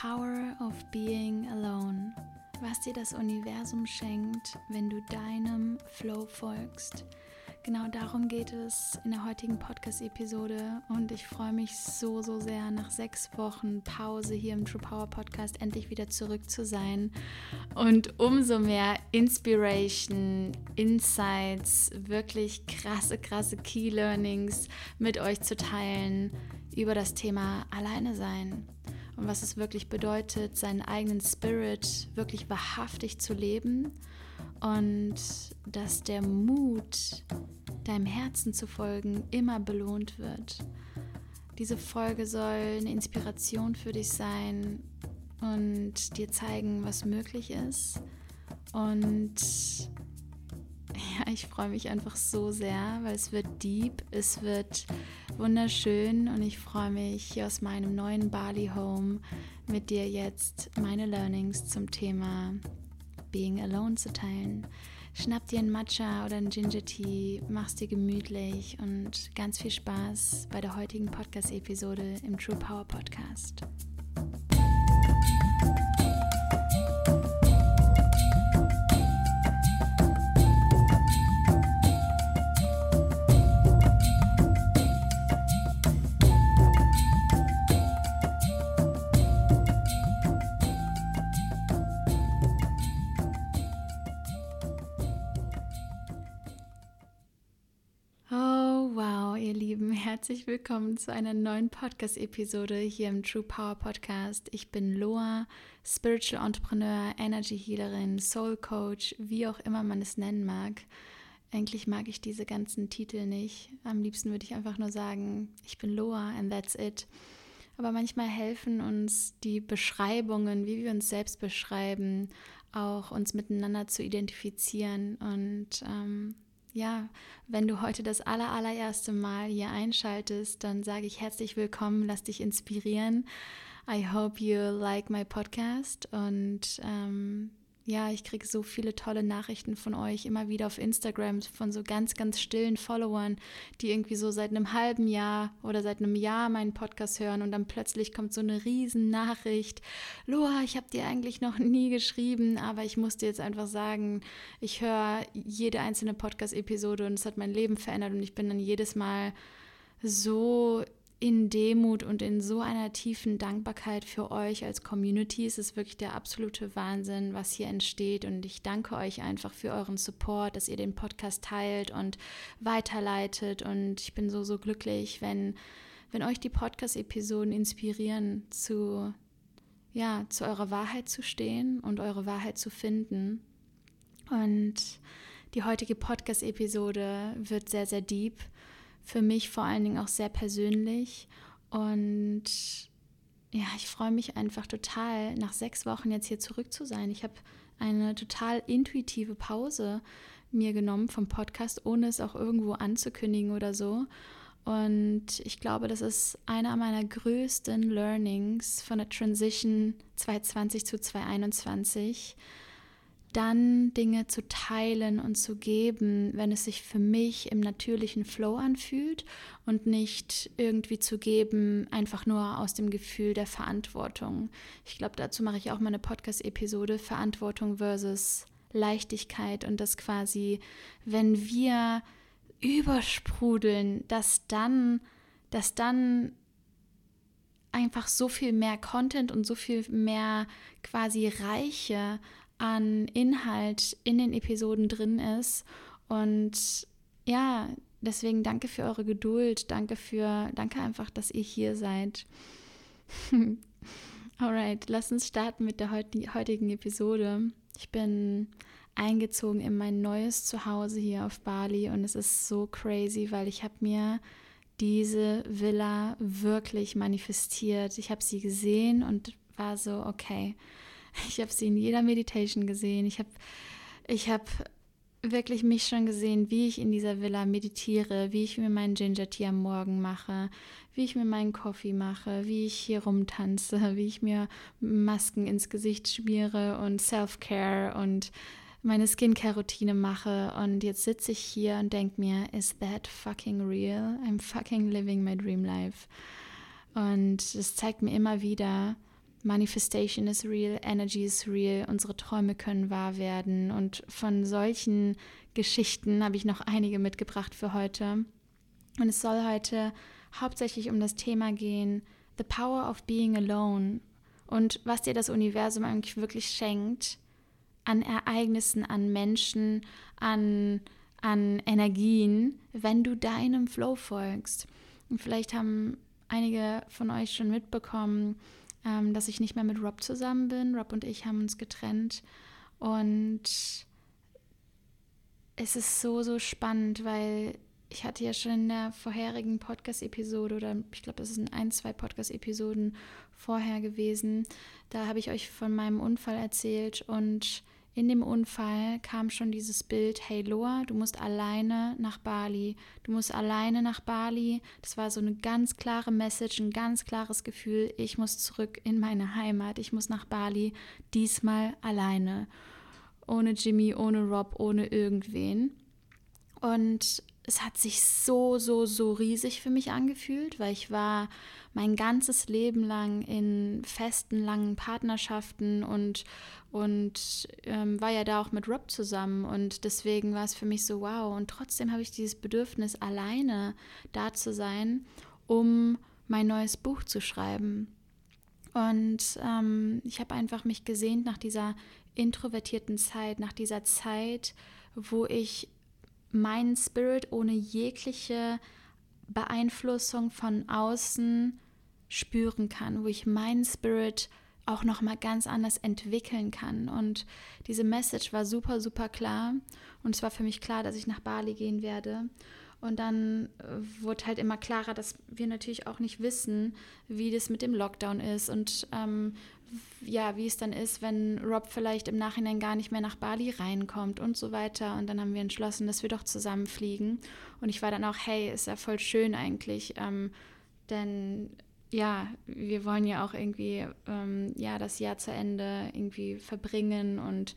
Power of Being Alone. Was dir das Universum schenkt, wenn du deinem Flow folgst. Genau darum geht es in der heutigen Podcast-Episode und ich freue mich so, so sehr, nach sechs Wochen Pause hier im True Power Podcast endlich wieder zurück zu sein und umso mehr Inspiration, Insights, wirklich krasse, krasse Key Learnings mit euch zu teilen über das Thema Alleine sein und was es wirklich bedeutet, seinen eigenen Spirit wirklich wahrhaftig zu leben und dass der Mut, deinem Herzen zu folgen, immer belohnt wird. Diese Folge soll eine Inspiration für dich sein und dir zeigen, was möglich ist. Und ja, ich freue mich einfach so sehr, weil es wird deep, es wird wunderschön und ich freue mich hier aus meinem neuen Bali Home mit dir jetzt meine Learnings zum Thema Being Alone zu teilen. Schnapp dir einen Matcha oder einen Ginger Tea, mach's dir gemütlich und ganz viel Spaß bei der heutigen Podcast-Episode im True Power Podcast. Herzlich willkommen zu einer neuen Podcast-Episode hier im True Power Podcast. Ich bin Loa, Spiritual Entrepreneur, Energy Healerin, Soul Coach, wie auch immer man es nennen mag. Eigentlich mag ich diese ganzen Titel nicht. Am liebsten würde ich einfach nur sagen, ich bin Loa and that's it. Aber manchmal helfen uns die Beschreibungen, wie wir uns selbst beschreiben, auch uns miteinander zu identifizieren und ähm, ja, wenn du heute das aller, allererste Mal hier einschaltest, dann sage ich herzlich willkommen, lass dich inspirieren. I hope you like my podcast und ähm, ja, ich kriege so viele tolle Nachrichten von euch immer wieder auf Instagram von so ganz, ganz stillen Followern, die irgendwie so seit einem halben Jahr oder seit einem Jahr meinen Podcast hören und dann plötzlich kommt so eine riesen Nachricht. Loa, ich habe dir eigentlich noch nie geschrieben, aber ich muss dir jetzt einfach sagen, ich höre jede einzelne Podcast-Episode und es hat mein Leben verändert und ich bin dann jedes Mal so in Demut und in so einer tiefen Dankbarkeit für euch als Community. Es ist wirklich der absolute Wahnsinn, was hier entsteht. Und ich danke euch einfach für euren Support, dass ihr den Podcast teilt und weiterleitet. Und ich bin so, so glücklich, wenn, wenn euch die Podcast-Episoden inspirieren, zu, ja, zu eurer Wahrheit zu stehen und eure Wahrheit zu finden. Und die heutige Podcast-Episode wird sehr, sehr deep für mich vor allen Dingen auch sehr persönlich. Und ja, ich freue mich einfach total, nach sechs Wochen jetzt hier zurück zu sein. Ich habe eine total intuitive Pause mir genommen vom Podcast, ohne es auch irgendwo anzukündigen oder so. Und ich glaube, das ist einer meiner größten Learnings von der Transition 2020 zu 2021 dann Dinge zu teilen und zu geben, wenn es sich für mich im natürlichen Flow anfühlt und nicht irgendwie zu geben, einfach nur aus dem Gefühl der Verantwortung. Ich glaube, dazu mache ich auch mal eine Podcast-Episode, Verantwortung versus Leichtigkeit und das quasi, wenn wir übersprudeln, dass dann, dass dann einfach so viel mehr Content und so viel mehr quasi Reiche an Inhalt in den Episoden drin ist. Und ja, deswegen danke für eure Geduld, danke für, danke einfach, dass ihr hier seid. Alright, lass uns starten mit der heutigen Episode. Ich bin eingezogen in mein neues Zuhause hier auf Bali und es ist so crazy, weil ich habe mir diese Villa wirklich manifestiert. Ich habe sie gesehen und war so, okay, ich habe sie in jeder Meditation gesehen. Ich habe ich hab wirklich mich schon gesehen, wie ich in dieser Villa meditiere, wie ich mir meinen Ginger Tea am Morgen mache, wie ich mir meinen Coffee mache, wie ich hier rumtanze, wie ich mir Masken ins Gesicht schmiere und Self-Care und meine Skincare-Routine mache. Und jetzt sitze ich hier und denke mir, is that fucking real? I'm fucking living my dream life. Und es zeigt mir immer wieder, Manifestation is real, Energy is real, unsere Träume können wahr werden. Und von solchen Geschichten habe ich noch einige mitgebracht für heute. Und es soll heute hauptsächlich um das Thema gehen, The Power of Being Alone und was dir das Universum eigentlich wirklich schenkt an Ereignissen, an Menschen, an, an Energien, wenn du deinem Flow folgst. Und vielleicht haben einige von euch schon mitbekommen, ähm, dass ich nicht mehr mit Rob zusammen bin. Rob und ich haben uns getrennt. Und es ist so, so spannend, weil ich hatte ja schon in der vorherigen Podcast-Episode oder ich glaube, es sind ein, zwei Podcast-Episoden vorher gewesen. Da habe ich euch von meinem Unfall erzählt und in dem Unfall kam schon dieses Bild, hey Loa, du musst alleine nach Bali. Du musst alleine nach Bali. Das war so eine ganz klare Message, ein ganz klares Gefühl, ich muss zurück in meine Heimat. Ich muss nach Bali, diesmal alleine. Ohne Jimmy, ohne Rob, ohne irgendwen. Und es hat sich so, so, so riesig für mich angefühlt, weil ich war mein ganzes Leben lang in festen, langen Partnerschaften und, und ähm, war ja da auch mit Rob zusammen. Und deswegen war es für mich so, wow. Und trotzdem habe ich dieses Bedürfnis, alleine da zu sein, um mein neues Buch zu schreiben. Und ähm, ich habe einfach mich gesehnt nach dieser introvertierten Zeit, nach dieser Zeit, wo ich meinen Spirit ohne jegliche Beeinflussung von außen spüren kann, wo ich meinen Spirit auch noch mal ganz anders entwickeln kann. Und diese Message war super super klar. Und es war für mich klar, dass ich nach Bali gehen werde. Und dann äh, wurde halt immer klarer, dass wir natürlich auch nicht wissen, wie das mit dem Lockdown ist. Und ähm, ja, wie es dann ist, wenn Rob vielleicht im Nachhinein gar nicht mehr nach Bali reinkommt und so weiter. Und dann haben wir entschlossen, dass wir doch zusammen fliegen. Und ich war dann auch, hey, ist ja voll schön eigentlich, ähm, denn ja, wir wollen ja auch irgendwie ähm, ja das Jahr zu Ende irgendwie verbringen und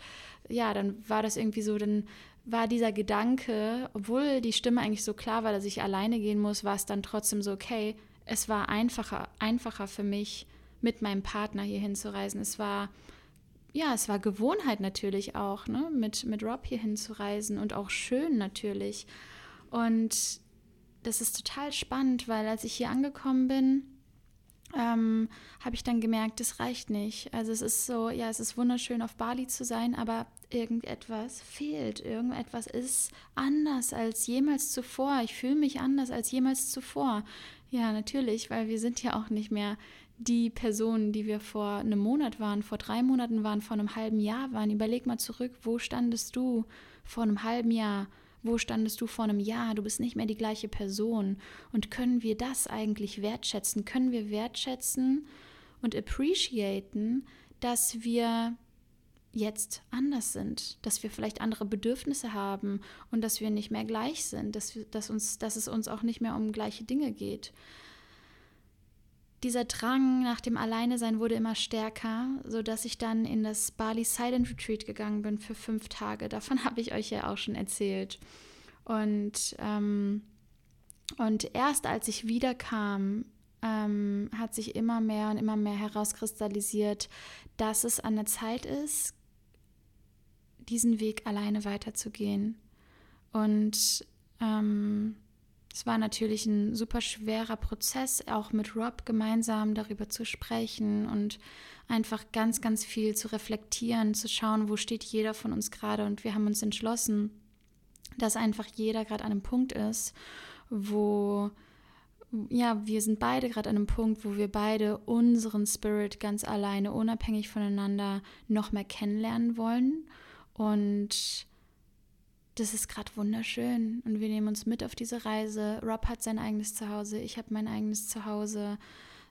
ja, dann war das irgendwie so, dann war dieser Gedanke, obwohl die Stimme eigentlich so klar war, dass ich alleine gehen muss, war es dann trotzdem so okay. Es war einfacher, einfacher für mich, mit meinem Partner hier hinzureisen. Es war, ja, es war Gewohnheit natürlich auch, ne, mit, mit Rob hier hinzureisen und auch schön natürlich. Und das ist total spannend, weil als ich hier angekommen bin, ähm, habe ich dann gemerkt, das reicht nicht. Also es ist so, ja, es ist wunderschön auf Bali zu sein, aber irgendetwas fehlt. Irgendetwas ist anders als jemals zuvor. Ich fühle mich anders als jemals zuvor. Ja, natürlich, weil wir sind ja auch nicht mehr die Personen, die wir vor einem Monat waren, vor drei Monaten waren, vor einem halben Jahr waren. Überleg mal zurück, wo standest du vor einem halben Jahr? Wo standest du vor einem Jahr? Du bist nicht mehr die gleiche Person. Und können wir das eigentlich wertschätzen? Können wir wertschätzen und appreciaten, dass wir jetzt anders sind, dass wir vielleicht andere Bedürfnisse haben und dass wir nicht mehr gleich sind, dass, wir, dass, uns, dass es uns auch nicht mehr um gleiche Dinge geht dieser Drang nach dem Alleinesein wurde immer stärker, sodass ich dann in das Bali Silent Retreat gegangen bin für fünf Tage. Davon habe ich euch ja auch schon erzählt. Und, ähm, und erst als ich wiederkam, ähm, hat sich immer mehr und immer mehr herauskristallisiert, dass es an der Zeit ist, diesen Weg alleine weiterzugehen. Und ähm, es war natürlich ein super schwerer Prozess, auch mit Rob gemeinsam darüber zu sprechen und einfach ganz, ganz viel zu reflektieren, zu schauen, wo steht jeder von uns gerade. Und wir haben uns entschlossen, dass einfach jeder gerade an einem Punkt ist, wo, ja, wir sind beide gerade an einem Punkt, wo wir beide unseren Spirit ganz alleine, unabhängig voneinander, noch mehr kennenlernen wollen. Und das ist gerade wunderschön und wir nehmen uns mit auf diese Reise. Rob hat sein eigenes Zuhause, ich habe mein eigenes Zuhause.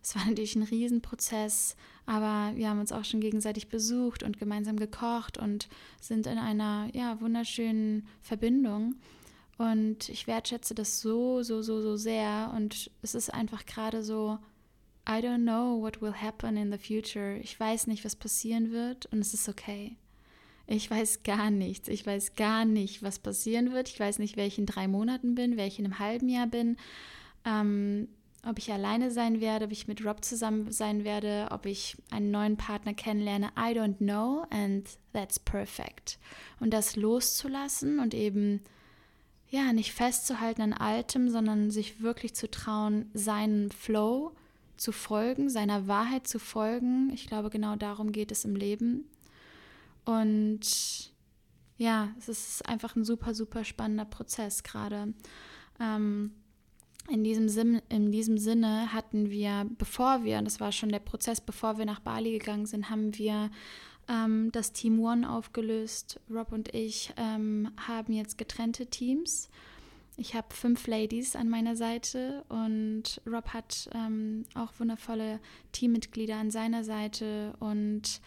Es war natürlich ein Riesenprozess, aber wir haben uns auch schon gegenseitig besucht und gemeinsam gekocht und sind in einer ja, wunderschönen Verbindung. Und ich wertschätze das so, so, so, so sehr. Und es ist einfach gerade so, I don't know what will happen in the future. Ich weiß nicht, was passieren wird und es ist okay. Ich weiß gar nichts. Ich weiß gar nicht, was passieren wird. Ich weiß nicht, wer ich in drei Monaten bin, wer ich in einem halben Jahr bin. Ähm, ob ich alleine sein werde, ob ich mit Rob zusammen sein werde, ob ich einen neuen Partner kennenlerne. I don't know and that's perfect. Und das loszulassen und eben ja, nicht festzuhalten an altem, sondern sich wirklich zu trauen, seinen Flow zu folgen, seiner Wahrheit zu folgen. Ich glaube, genau darum geht es im Leben. Und ja, es ist einfach ein super, super spannender Prozess gerade. Ähm, in diesem, in diesem Sinne hatten wir, bevor wir, das war schon der Prozess, bevor wir nach Bali gegangen sind, haben wir ähm, das Team One aufgelöst. Rob und ich ähm, haben jetzt getrennte Teams. Ich habe fünf Ladies an meiner Seite und Rob hat ähm, auch wundervolle Teammitglieder an seiner Seite und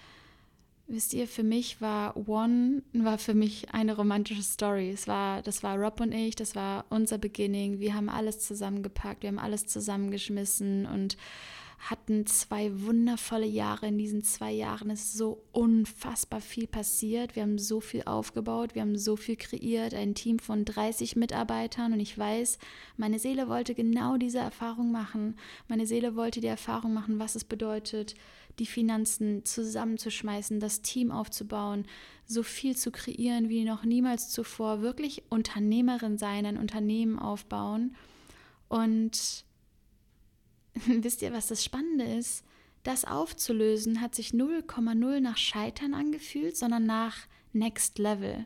Wisst ihr, für mich war One, war für mich eine romantische Story. Es war, das war Rob und ich, das war unser Beginning. Wir haben alles zusammengepackt, wir haben alles zusammengeschmissen und hatten zwei wundervolle Jahre. In diesen zwei Jahren ist so unfassbar viel passiert. Wir haben so viel aufgebaut, wir haben so viel kreiert, ein Team von 30 Mitarbeitern und ich weiß, meine Seele wollte genau diese Erfahrung machen. Meine Seele wollte die Erfahrung machen, was es bedeutet, die Finanzen zusammenzuschmeißen, das Team aufzubauen, so viel zu kreieren wie noch niemals zuvor, wirklich Unternehmerin sein, ein Unternehmen aufbauen. Und wisst ihr, was das Spannende ist? Das aufzulösen hat sich 0,0 nach Scheitern angefühlt, sondern nach Next Level.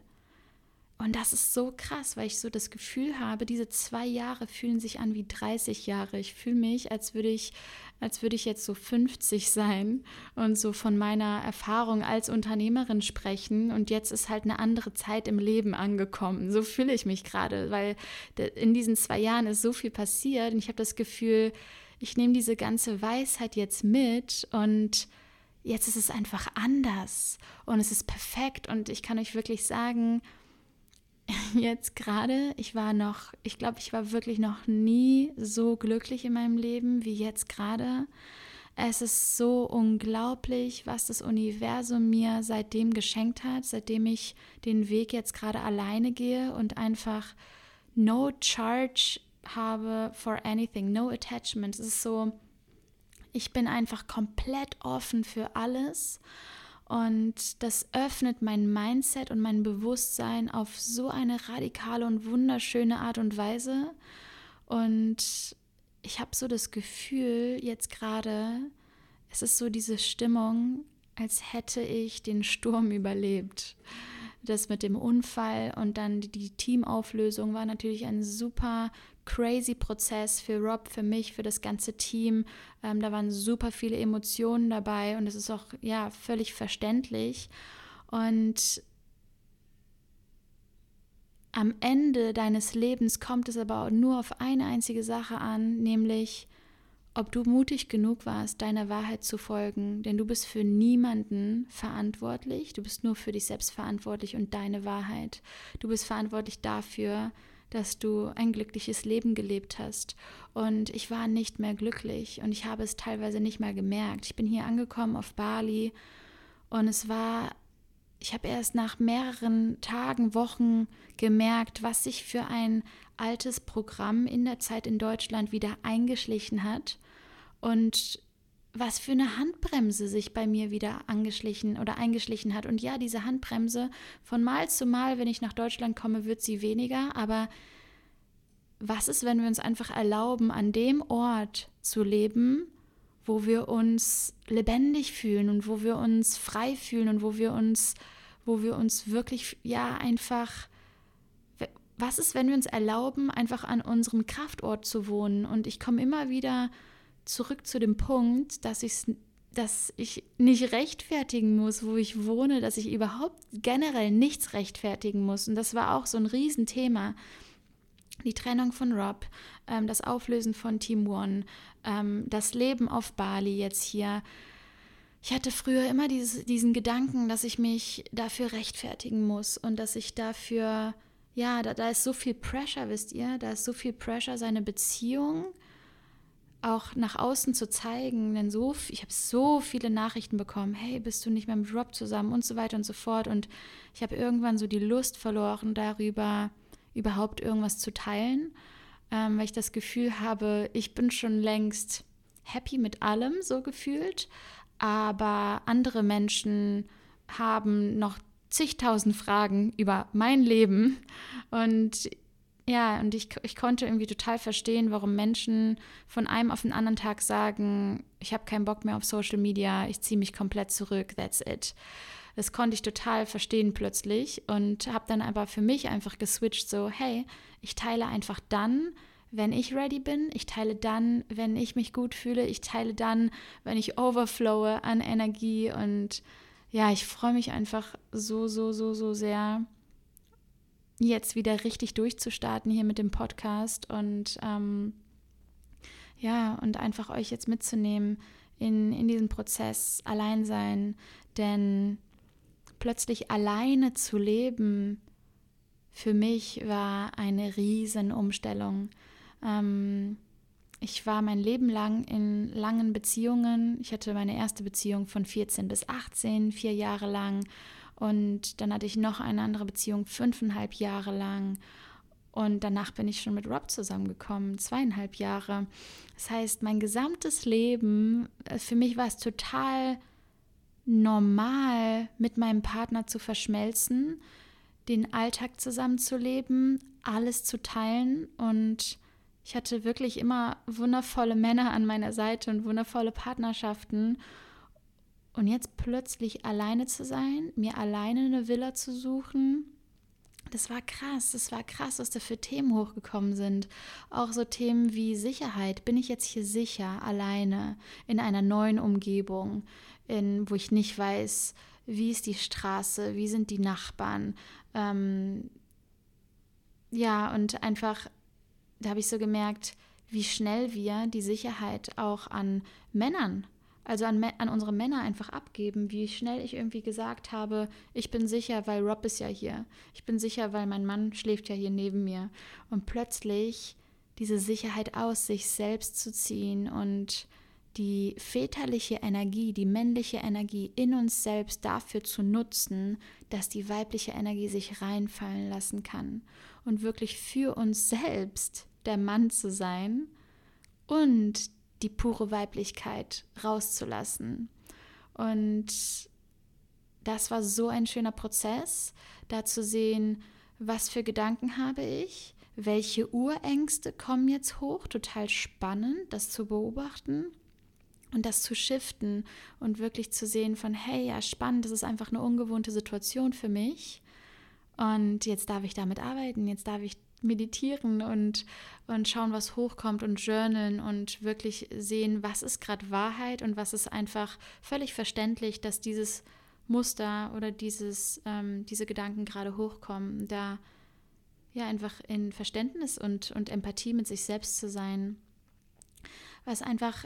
Und das ist so krass, weil ich so das Gefühl habe, diese zwei Jahre fühlen sich an wie 30 Jahre. Ich fühle mich, als würde ich, als würde ich jetzt so 50 sein und so von meiner Erfahrung als Unternehmerin sprechen. Und jetzt ist halt eine andere Zeit im Leben angekommen. So fühle ich mich gerade, weil in diesen zwei Jahren ist so viel passiert und ich habe das Gefühl, ich nehme diese ganze Weisheit jetzt mit und jetzt ist es einfach anders und es ist perfekt und ich kann euch wirklich sagen, jetzt gerade, ich war noch, ich glaube, ich war wirklich noch nie so glücklich in meinem Leben wie jetzt gerade. Es ist so unglaublich, was das Universum mir seitdem geschenkt hat, seitdem ich den Weg jetzt gerade alleine gehe und einfach no charge habe for anything, no attachment. Es ist so, ich bin einfach komplett offen für alles und das öffnet mein Mindset und mein Bewusstsein auf so eine radikale und wunderschöne Art und Weise. Und ich habe so das Gefühl, jetzt gerade, es ist so diese Stimmung, als hätte ich den Sturm überlebt. Das mit dem Unfall und dann die Teamauflösung war natürlich ein super crazy Prozess für Rob, für mich, für das ganze Team. Ähm, da waren super viele Emotionen dabei und es ist auch ja völlig verständlich. Und am Ende deines Lebens kommt es aber nur auf eine einzige Sache an, nämlich ob du mutig genug warst, deiner Wahrheit zu folgen, denn du bist für niemanden verantwortlich, du bist nur für dich selbst verantwortlich und deine Wahrheit. Du bist verantwortlich dafür, dass du ein glückliches Leben gelebt hast. Und ich war nicht mehr glücklich und ich habe es teilweise nicht mehr gemerkt. Ich bin hier angekommen auf Bali und es war, ich habe erst nach mehreren Tagen, Wochen gemerkt, was sich für ein altes Programm in der Zeit in Deutschland wieder eingeschlichen hat und was für eine Handbremse sich bei mir wieder angeschlichen oder eingeschlichen hat. Und ja, diese Handbremse, von Mal zu Mal, wenn ich nach Deutschland komme, wird sie weniger. Aber was ist, wenn wir uns einfach erlauben, an dem Ort zu leben, wo wir uns lebendig fühlen und wo wir uns frei fühlen und wo wir uns, wo wir uns wirklich, ja, einfach was ist, wenn wir uns erlauben, einfach an unserem Kraftort zu wohnen? Und ich komme immer wieder zurück zu dem Punkt, dass ich dass ich nicht rechtfertigen muss, wo ich wohne, dass ich überhaupt generell nichts rechtfertigen muss. Und das war auch so ein Riesenthema. Die Trennung von Rob, ähm, das Auflösen von Team One, ähm, das Leben auf Bali jetzt hier. Ich hatte früher immer dieses, diesen Gedanken, dass ich mich dafür rechtfertigen muss und dass ich dafür, ja, da, da ist so viel Pressure, wisst ihr, da ist so viel Pressure, seine Beziehung auch nach außen zu zeigen, denn so, ich habe so viele Nachrichten bekommen, hey, bist du nicht mehr mit Rob zusammen und so weiter und so fort. Und ich habe irgendwann so die Lust verloren darüber, überhaupt irgendwas zu teilen. ähm, weil ich das Gefühl habe, ich bin schon längst happy mit allem so gefühlt, aber andere Menschen haben noch zigtausend Fragen über mein Leben und ja, und ich, ich konnte irgendwie total verstehen, warum Menschen von einem auf den anderen Tag sagen, ich habe keinen Bock mehr auf Social Media, ich ziehe mich komplett zurück, that's it. Das konnte ich total verstehen plötzlich und habe dann aber für mich einfach geswitcht, so, hey, ich teile einfach dann, wenn ich ready bin, ich teile dann, wenn ich mich gut fühle, ich teile dann, wenn ich overflowe an Energie und ja, ich freue mich einfach so, so, so, so sehr, jetzt wieder richtig durchzustarten hier mit dem Podcast und ähm, ja, und einfach euch jetzt mitzunehmen in, in diesen Prozess allein sein, denn plötzlich alleine zu leben, für mich war eine riesen Umstellung. Ähm, ich war mein Leben lang in langen Beziehungen. Ich hatte meine erste Beziehung von 14 bis 18, vier Jahre lang. Und dann hatte ich noch eine andere Beziehung, fünfeinhalb Jahre lang. Und danach bin ich schon mit Rob zusammengekommen, zweieinhalb Jahre. Das heißt, mein gesamtes Leben, äh, für mich war es total normal, mit meinem Partner zu verschmelzen, den Alltag zusammenzuleben, alles zu teilen. Und ich hatte wirklich immer wundervolle Männer an meiner Seite und wundervolle Partnerschaften. Und jetzt plötzlich alleine zu sein, mir alleine eine Villa zu suchen, das war krass, das war krass, was da für Themen hochgekommen sind. Auch so Themen wie Sicherheit. Bin ich jetzt hier sicher, alleine, in einer neuen Umgebung, in, wo ich nicht weiß, wie ist die Straße, wie sind die Nachbarn. Ähm, ja, und einfach, da habe ich so gemerkt, wie schnell wir die Sicherheit auch an Männern also an, an unsere Männer einfach abgeben, wie schnell ich irgendwie gesagt habe, ich bin sicher, weil Rob ist ja hier. Ich bin sicher, weil mein Mann schläft ja hier neben mir. Und plötzlich diese Sicherheit aus sich selbst zu ziehen und die väterliche Energie, die männliche Energie in uns selbst dafür zu nutzen, dass die weibliche Energie sich reinfallen lassen kann und wirklich für uns selbst der Mann zu sein und die pure Weiblichkeit rauszulassen. Und das war so ein schöner Prozess, da zu sehen, was für Gedanken habe ich, welche Urängste kommen jetzt hoch, total spannend, das zu beobachten und das zu shiften und wirklich zu sehen von, hey, ja, spannend, das ist einfach eine ungewohnte Situation für mich. Und jetzt darf ich damit arbeiten, jetzt darf ich meditieren und, und schauen, was hochkommt und journalen und wirklich sehen, was ist gerade Wahrheit und was ist einfach völlig verständlich, dass dieses Muster oder dieses, ähm, diese Gedanken gerade hochkommen, da ja einfach in Verständnis und, und Empathie mit sich selbst zu sein. Was einfach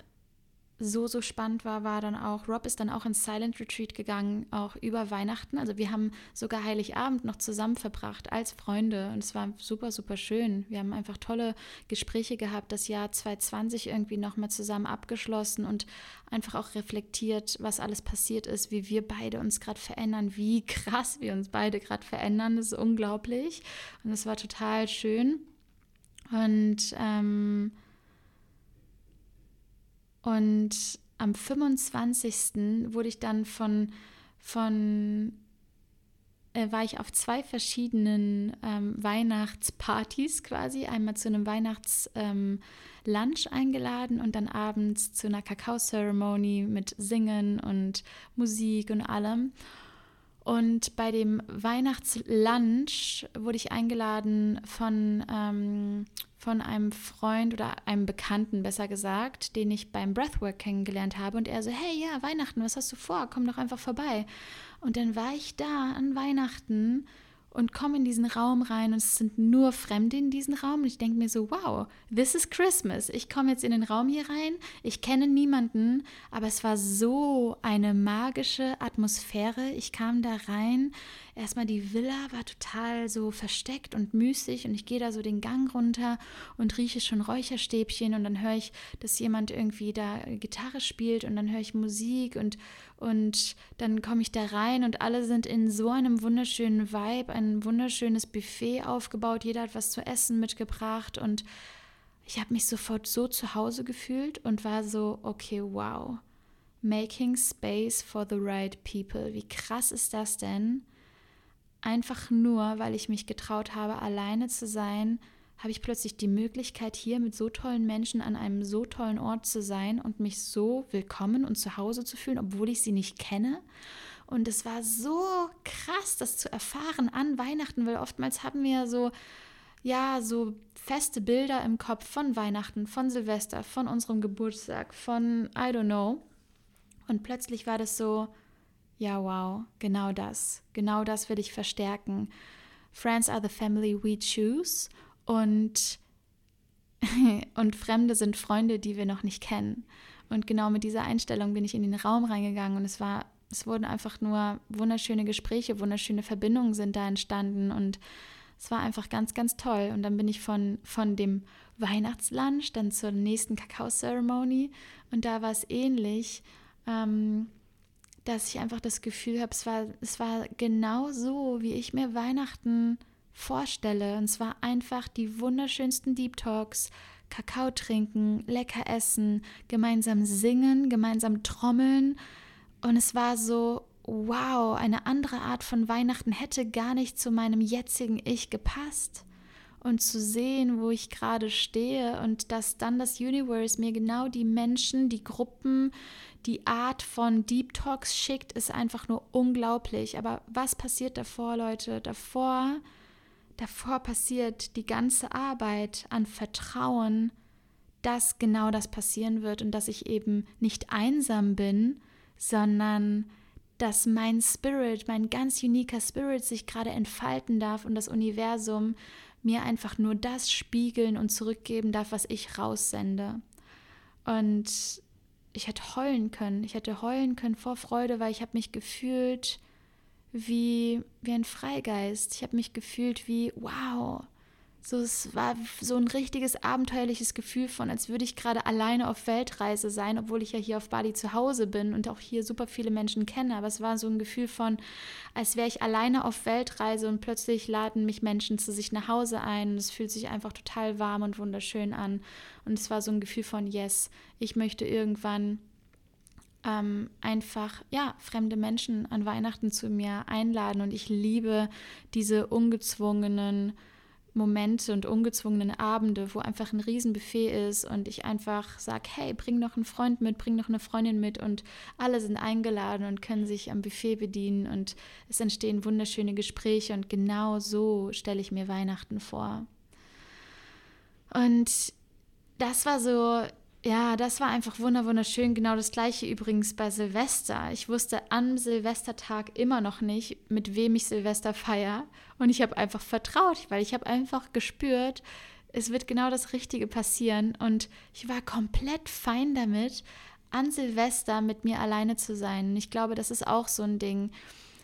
so, so spannend war, war dann auch, Rob ist dann auch ins Silent Retreat gegangen, auch über Weihnachten. Also wir haben sogar Heiligabend noch zusammen verbracht als Freunde und es war super, super schön. Wir haben einfach tolle Gespräche gehabt, das Jahr 2020 irgendwie nochmal zusammen abgeschlossen und einfach auch reflektiert, was alles passiert ist, wie wir beide uns gerade verändern, wie krass wir uns beide gerade verändern. Das ist unglaublich und es war total schön. Und ähm, und am 25. wurde ich dann von, von äh, war ich auf zwei verschiedenen ähm, Weihnachtspartys quasi. Einmal zu einem Weihnachtslunch ähm, eingeladen und dann abends zu einer Kakao-Ceremony mit Singen und Musik und allem. Und bei dem Weihnachtslunch wurde ich eingeladen von, ähm, von einem Freund oder einem Bekannten, besser gesagt, den ich beim Breathwork kennengelernt habe. Und er so, hey, ja, Weihnachten, was hast du vor? Komm doch einfach vorbei. Und dann war ich da an Weihnachten und komme in diesen Raum rein und es sind nur Fremde in diesem Raum und ich denke mir so, wow, this is Christmas. Ich komme jetzt in den Raum hier rein, ich kenne niemanden, aber es war so eine magische Atmosphäre. Ich kam da rein, erstmal die Villa war total so versteckt und müßig und ich gehe da so den Gang runter und rieche schon Räucherstäbchen und dann höre ich, dass jemand irgendwie da Gitarre spielt und dann höre ich Musik und, und dann komme ich da rein und alle sind in so einem wunderschönen Vibe, ein wunderschönes Buffet aufgebaut, jeder hat was zu essen mitgebracht und ich habe mich sofort so zu Hause gefühlt und war so, okay, wow, making space for the right people. Wie krass ist das denn? Einfach nur, weil ich mich getraut habe, alleine zu sein, habe ich plötzlich die Möglichkeit, hier mit so tollen Menschen an einem so tollen Ort zu sein und mich so willkommen und zu Hause zu fühlen, obwohl ich sie nicht kenne. Und es war so krass, das zu erfahren an Weihnachten, weil oftmals haben wir so, ja, so feste Bilder im Kopf von Weihnachten, von Silvester, von unserem Geburtstag, von I don't know. Und plötzlich war das so, ja, wow, genau das, genau das will ich verstärken. Friends are the family we choose und, und Fremde sind Freunde, die wir noch nicht kennen. Und genau mit dieser Einstellung bin ich in den Raum reingegangen und es war, es wurden einfach nur wunderschöne Gespräche, wunderschöne Verbindungen sind da entstanden und es war einfach ganz, ganz toll. Und dann bin ich von, von dem Weihnachtslunch dann zur nächsten Kakao-Ceremony und da war es ähnlich, ähm, dass ich einfach das Gefühl habe, es war, es war genau so, wie ich mir Weihnachten vorstelle. Und zwar einfach die wunderschönsten Deep Talks, Kakao trinken, lecker essen, gemeinsam singen, gemeinsam trommeln. Und es war so, wow, eine andere Art von Weihnachten hätte gar nicht zu meinem jetzigen Ich gepasst. Und zu sehen, wo ich gerade stehe und dass dann das Universe mir genau die Menschen, die Gruppen, die Art von Deep Talks schickt, ist einfach nur unglaublich. Aber was passiert davor, Leute? Davor davor passiert die ganze Arbeit an Vertrauen, dass genau das passieren wird und dass ich eben nicht einsam bin, sondern dass mein Spirit, mein ganz uniker Spirit sich gerade entfalten darf und das Universum mir einfach nur das spiegeln und zurückgeben darf, was ich raussende. Und ich hätte heulen können. Ich hätte heulen können vor Freude, weil ich habe mich gefühlt wie, wie ein Freigeist. Ich habe mich gefühlt wie, wow. So, es war so ein richtiges abenteuerliches Gefühl von, als würde ich gerade alleine auf Weltreise sein, obwohl ich ja hier auf Bali zu Hause bin und auch hier super viele Menschen kenne. Aber es war so ein Gefühl von, als wäre ich alleine auf Weltreise und plötzlich laden mich Menschen zu sich nach Hause ein. Und es fühlt sich einfach total warm und wunderschön an. Und es war so ein Gefühl von, yes, ich möchte irgendwann ähm, einfach ja fremde Menschen an Weihnachten zu mir einladen. Und ich liebe diese ungezwungenen Momente und ungezwungenen Abende, wo einfach ein Riesenbuffet ist und ich einfach sage, hey, bring noch einen Freund mit, bring noch eine Freundin mit. Und alle sind eingeladen und können sich am Buffet bedienen. Und es entstehen wunderschöne Gespräche. Und genau so stelle ich mir Weihnachten vor. Und das war so ja, das war einfach wunderschön. Genau das gleiche übrigens bei Silvester. Ich wusste am Silvestertag immer noch nicht, mit wem ich Silvester feiere. Und ich habe einfach vertraut, weil ich habe einfach gespürt, es wird genau das Richtige passieren. Und ich war komplett fein damit, an Silvester mit mir alleine zu sein. Und ich glaube, das ist auch so ein Ding.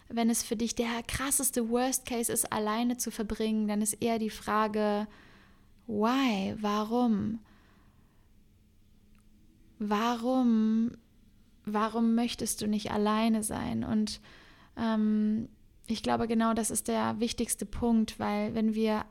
Wenn es für dich der krasseste Worst Case ist, alleine zu verbringen, dann ist eher die Frage, why? Warum? Warum, warum möchtest du nicht alleine sein? Und ähm, ich glaube, genau das ist der wichtigste Punkt, weil wenn wir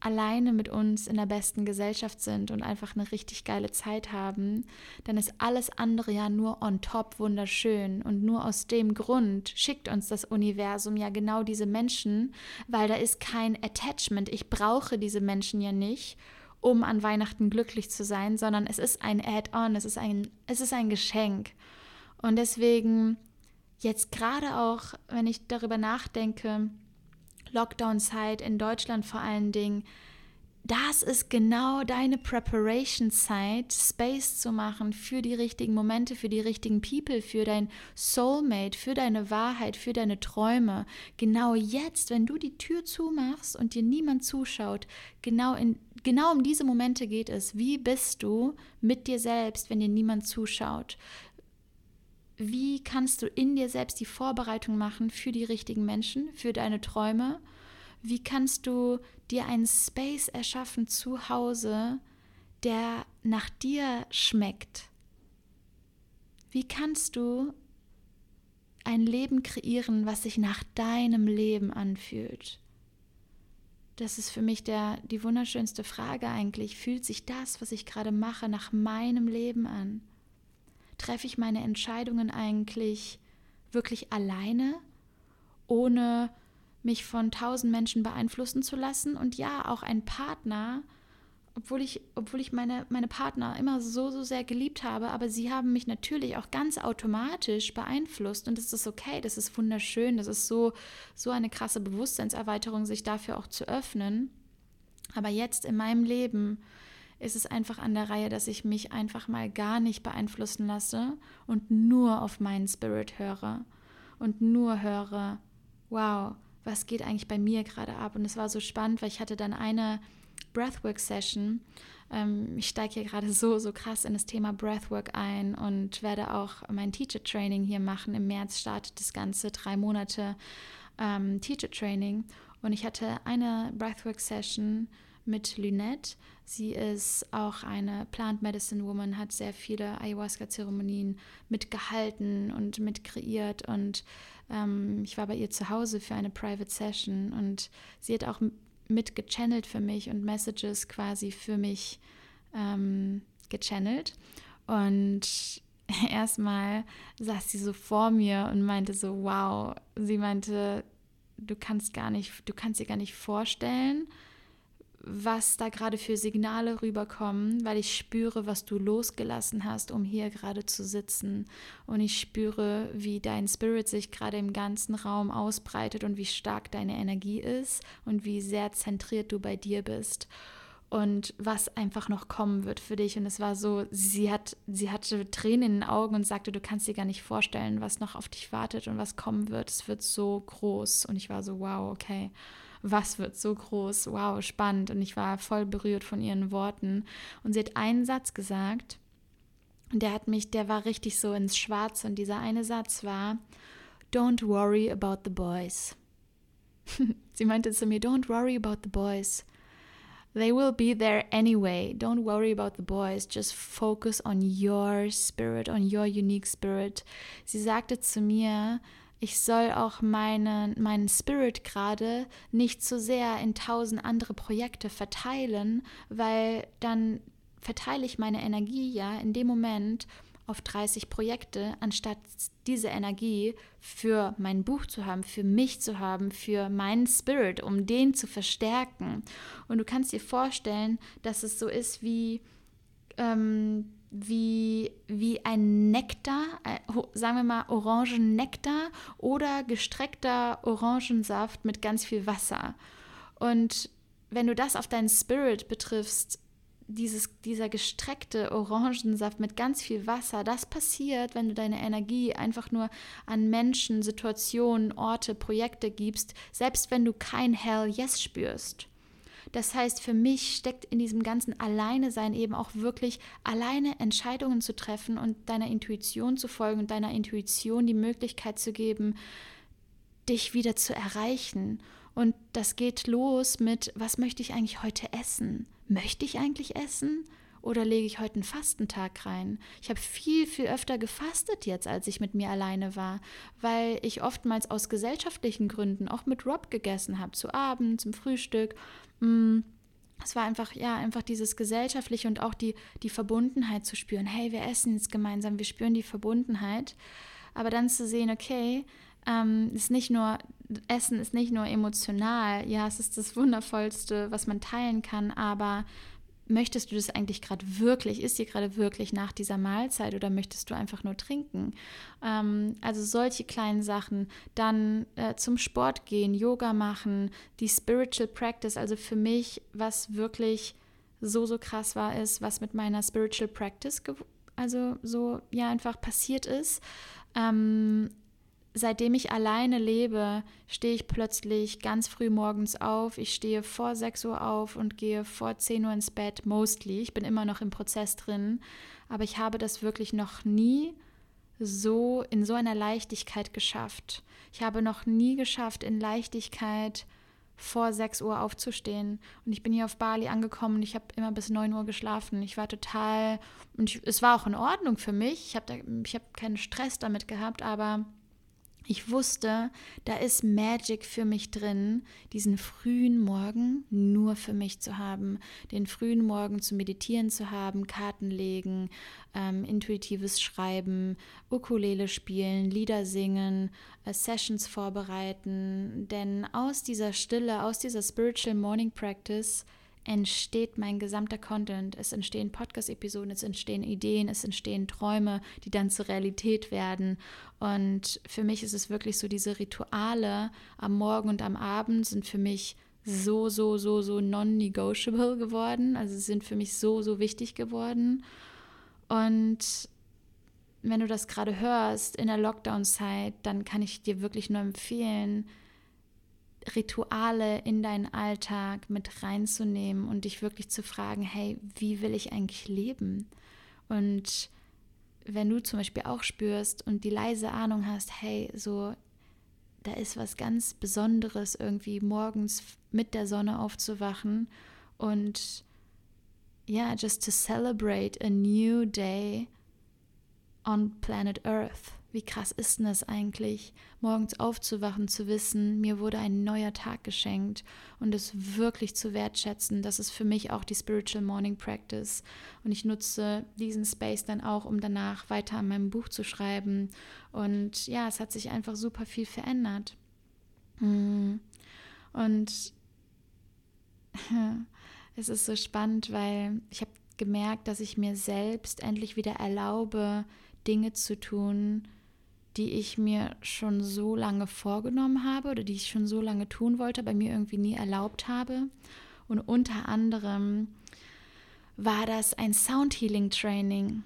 alleine mit uns in der besten Gesellschaft sind und einfach eine richtig geile Zeit haben, dann ist alles andere ja nur on top wunderschön. Und nur aus dem Grund schickt uns das Universum ja genau diese Menschen, weil da ist kein Attachment. Ich brauche diese Menschen ja nicht um an Weihnachten glücklich zu sein, sondern es ist ein Add-on, es, ist ein, es ist ein Geschenk. Und deswegen jetzt gerade auch, wenn ich darüber nachdenke, Lockdown-Zeit in Deutschland vor allen Dingen, das ist genau deine Preparation-Zeit, Space zu machen für die richtigen Momente, für die richtigen People, für dein Soulmate, für deine Wahrheit, für deine Träume. Genau jetzt, wenn du die Tür zumachst und dir niemand zuschaut, genau, in, genau um diese Momente geht es. Wie bist du mit dir selbst, wenn dir niemand zuschaut? Wie kannst du in dir selbst die Vorbereitung machen für die richtigen Menschen, für deine Träume? Wie kannst du dir einen Space erschaffen zu Hause, der nach dir schmeckt? Wie kannst du ein Leben kreieren, was sich nach deinem Leben anfühlt? Das ist für mich der, die wunderschönste Frage eigentlich. Fühlt sich das, was ich gerade mache, nach meinem Leben an? Treffe ich meine Entscheidungen eigentlich wirklich alleine, ohne mich von tausend Menschen beeinflussen zu lassen? Und ja, auch ein Partner, obwohl ich, obwohl ich meine, meine Partner immer so, so sehr geliebt habe, aber sie haben mich natürlich auch ganz automatisch beeinflusst und das ist okay, das ist wunderschön, das ist so, so eine krasse Bewusstseinserweiterung, sich dafür auch zu öffnen. Aber jetzt in meinem Leben ist es einfach an der Reihe, dass ich mich einfach mal gar nicht beeinflussen lasse und nur auf meinen Spirit höre und nur höre, wow, was geht eigentlich bei mir gerade ab? Und es war so spannend, weil ich hatte dann eine Breathwork-Session. Ähm, ich steige hier gerade so, so krass in das Thema Breathwork ein und werde auch mein Teacher-Training hier machen. Im März startet das Ganze, drei Monate ähm, Teacher-Training. Und ich hatte eine Breathwork-Session mit Lynette. Sie ist auch eine Plant Medicine Woman, hat sehr viele Ayahuasca-Zeremonien mitgehalten und mitkreiert. Und ähm, ich war bei ihr zu Hause für eine Private Session und sie hat auch mit gechannelt für mich und Messages quasi für mich ähm, gechannelt. Und erstmal saß sie so vor mir und meinte so, wow, sie meinte, du kannst gar nicht, du kannst dir gar nicht vorstellen, was da gerade für Signale rüberkommen, weil ich spüre, was du losgelassen hast, um hier gerade zu sitzen. Und ich spüre, wie dein Spirit sich gerade im ganzen Raum ausbreitet und wie stark deine Energie ist und wie sehr zentriert du bei dir bist. Und was einfach noch kommen wird für dich. Und es war so, sie hat, sie hatte Tränen in den Augen und sagte, du kannst dir gar nicht vorstellen, was noch auf dich wartet und was kommen wird. Es wird so groß. Und ich war so, wow, okay was wird so groß, wow, spannend. Und ich war voll berührt von ihren Worten. Und sie hat einen Satz gesagt, und der hat mich, der war richtig so ins Schwarze. Und dieser eine Satz war, Don't worry about the boys. sie meinte zu mir, Don't worry about the boys. They will be there anyway. Don't worry about the boys. Just focus on your spirit, on your unique spirit. Sie sagte zu mir, ich soll auch meinen, meinen Spirit gerade nicht zu sehr in tausend andere Projekte verteilen, weil dann verteile ich meine Energie ja in dem Moment auf 30 Projekte, anstatt diese Energie für mein Buch zu haben, für mich zu haben, für meinen Spirit, um den zu verstärken. Und du kannst dir vorstellen, dass es so ist wie ähm, wie, wie ein Nektar, äh, sagen wir mal Orangennektar oder gestreckter Orangensaft mit ganz viel Wasser. Und wenn du das auf deinen Spirit betriffst, dieses, dieser gestreckte Orangensaft mit ganz viel Wasser, das passiert, wenn du deine Energie einfach nur an Menschen, Situationen, Orte, Projekte gibst, selbst wenn du kein Hell Yes spürst. Das heißt, für mich steckt in diesem ganzen Alleine-Sein eben auch wirklich alleine Entscheidungen zu treffen und deiner Intuition zu folgen und deiner Intuition die Möglichkeit zu geben, dich wieder zu erreichen. Und das geht los mit, was möchte ich eigentlich heute essen? Möchte ich eigentlich essen? Oder lege ich heute einen Fastentag rein? Ich habe viel, viel öfter gefastet jetzt, als ich mit mir alleine war, weil ich oftmals aus gesellschaftlichen Gründen auch mit Rob gegessen habe, zu Abend, zum Frühstück. Mm, es war einfach, ja, einfach dieses Gesellschaftliche und auch die, die Verbundenheit zu spüren. Hey, wir essen jetzt gemeinsam, wir spüren die Verbundenheit. Aber dann zu sehen, okay, ähm, ist nicht nur, Essen ist nicht nur emotional, ja, es ist das Wundervollste, was man teilen kann, aber möchtest du das eigentlich gerade wirklich? Ist dir gerade wirklich nach dieser Mahlzeit oder möchtest du einfach nur trinken? Ähm, also solche kleinen Sachen. Dann äh, zum Sport gehen, Yoga machen, die Spiritual Practice. Also für mich, was wirklich so, so krass war, ist, was mit meiner Spiritual Practice, also so ja einfach passiert ist. Ähm, seitdem ich alleine lebe, stehe ich plötzlich ganz früh morgens auf. Ich stehe vor 6 Uhr auf und gehe vor 10 Uhr ins Bett, mostly. Ich bin immer noch im Prozess drin, aber ich habe das wirklich noch nie so in so einer Leichtigkeit geschafft. Ich habe noch nie geschafft, in Leichtigkeit vor 6 Uhr aufzustehen. Und ich bin hier auf Bali angekommen und ich habe immer bis 9 Uhr geschlafen. Ich war total, und ich, es war auch in Ordnung für mich. Ich habe hab keinen Stress damit gehabt, aber ich wusste, da ist Magic für mich drin, diesen frühen Morgen nur für mich zu haben, den frühen Morgen zu meditieren zu haben, Karten legen, ähm, intuitives Schreiben, Ukulele spielen, Lieder singen, äh, Sessions vorbereiten. Denn aus dieser Stille, aus dieser Spiritual Morning Practice entsteht mein gesamter Content. Es entstehen Podcast-Episoden, es entstehen Ideen, es entstehen Träume, die dann zur Realität werden. Und für mich ist es wirklich so, diese Rituale am Morgen und am Abend sind für mich so, so, so, so non-negotiable geworden. Also sind für mich so, so wichtig geworden. Und wenn du das gerade hörst in der Lockdown-Zeit, dann kann ich dir wirklich nur empfehlen, Rituale in deinen Alltag mit reinzunehmen und dich wirklich zu fragen, hey, wie will ich eigentlich leben? Und wenn du zum Beispiel auch spürst und die leise Ahnung hast, hey, so, da ist was ganz Besonderes, irgendwie morgens mit der Sonne aufzuwachen und ja, yeah, just to celebrate a new day on planet Earth. Wie krass ist denn das eigentlich, morgens aufzuwachen, zu wissen, mir wurde ein neuer Tag geschenkt und es wirklich zu wertschätzen. Das ist für mich auch die Spiritual Morning Practice. Und ich nutze diesen Space dann auch, um danach weiter an meinem Buch zu schreiben. Und ja, es hat sich einfach super viel verändert. Mm. Und es ist so spannend, weil ich habe gemerkt, dass ich mir selbst endlich wieder erlaube, Dinge zu tun, die ich mir schon so lange vorgenommen habe oder die ich schon so lange tun wollte, bei mir irgendwie nie erlaubt habe. Und unter anderem war das ein Soundhealing Training.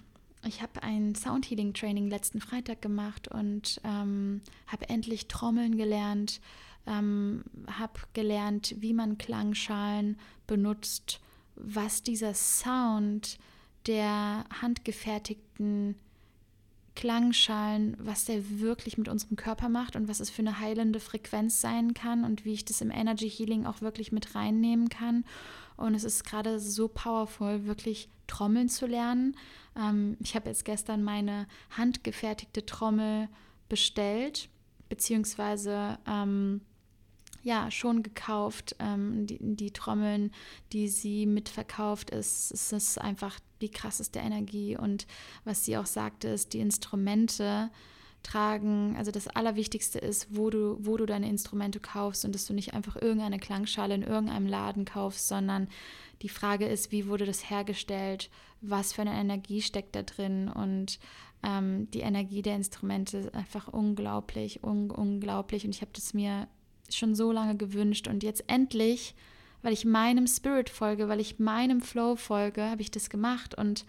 Ich habe ein Soundhealing Training letzten Freitag gemacht und ähm, habe endlich Trommeln gelernt, ähm, habe gelernt, wie man Klangschalen benutzt, was dieser Sound der handgefertigten Klangschalen, was der wirklich mit unserem Körper macht und was es für eine heilende Frequenz sein kann und wie ich das im Energy Healing auch wirklich mit reinnehmen kann. Und es ist gerade so powerful, wirklich Trommeln zu lernen. Ähm, ich habe jetzt gestern meine handgefertigte Trommel bestellt, beziehungsweise ähm, ja schon gekauft. Ähm, die, die, Trommeln, die sie mitverkauft, ist, ist, ist einfach die krasseste Energie. Und was sie auch sagte, ist, die Instrumente tragen, also das Allerwichtigste ist, wo du, wo du deine Instrumente kaufst und dass du nicht einfach irgendeine Klangschale in irgendeinem Laden kaufst, sondern die Frage ist, wie wurde das hergestellt, was für eine Energie steckt da drin? Und ähm, die Energie der Instrumente ist einfach unglaublich, un unglaublich. Und ich habe das mir schon so lange gewünscht. Und jetzt endlich, weil ich meinem Spirit folge, weil ich meinem Flow folge, habe ich das gemacht und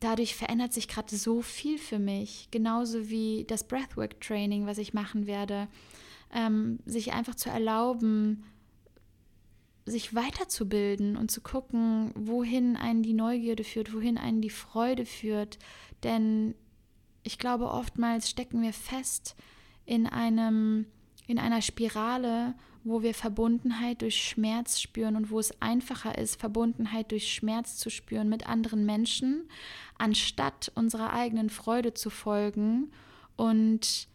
dadurch verändert sich gerade so viel für mich, genauso wie das Breathwork Training, was ich machen werde, ähm, sich einfach zu erlauben, sich weiterzubilden und zu gucken, wohin einen die Neugierde führt, wohin einen die Freude führt. Denn ich glaube, oftmals stecken wir fest in einem in einer Spirale, wo wir Verbundenheit durch Schmerz spüren und wo es einfacher ist, Verbundenheit durch Schmerz zu spüren mit anderen Menschen, anstatt unserer eigenen Freude zu folgen und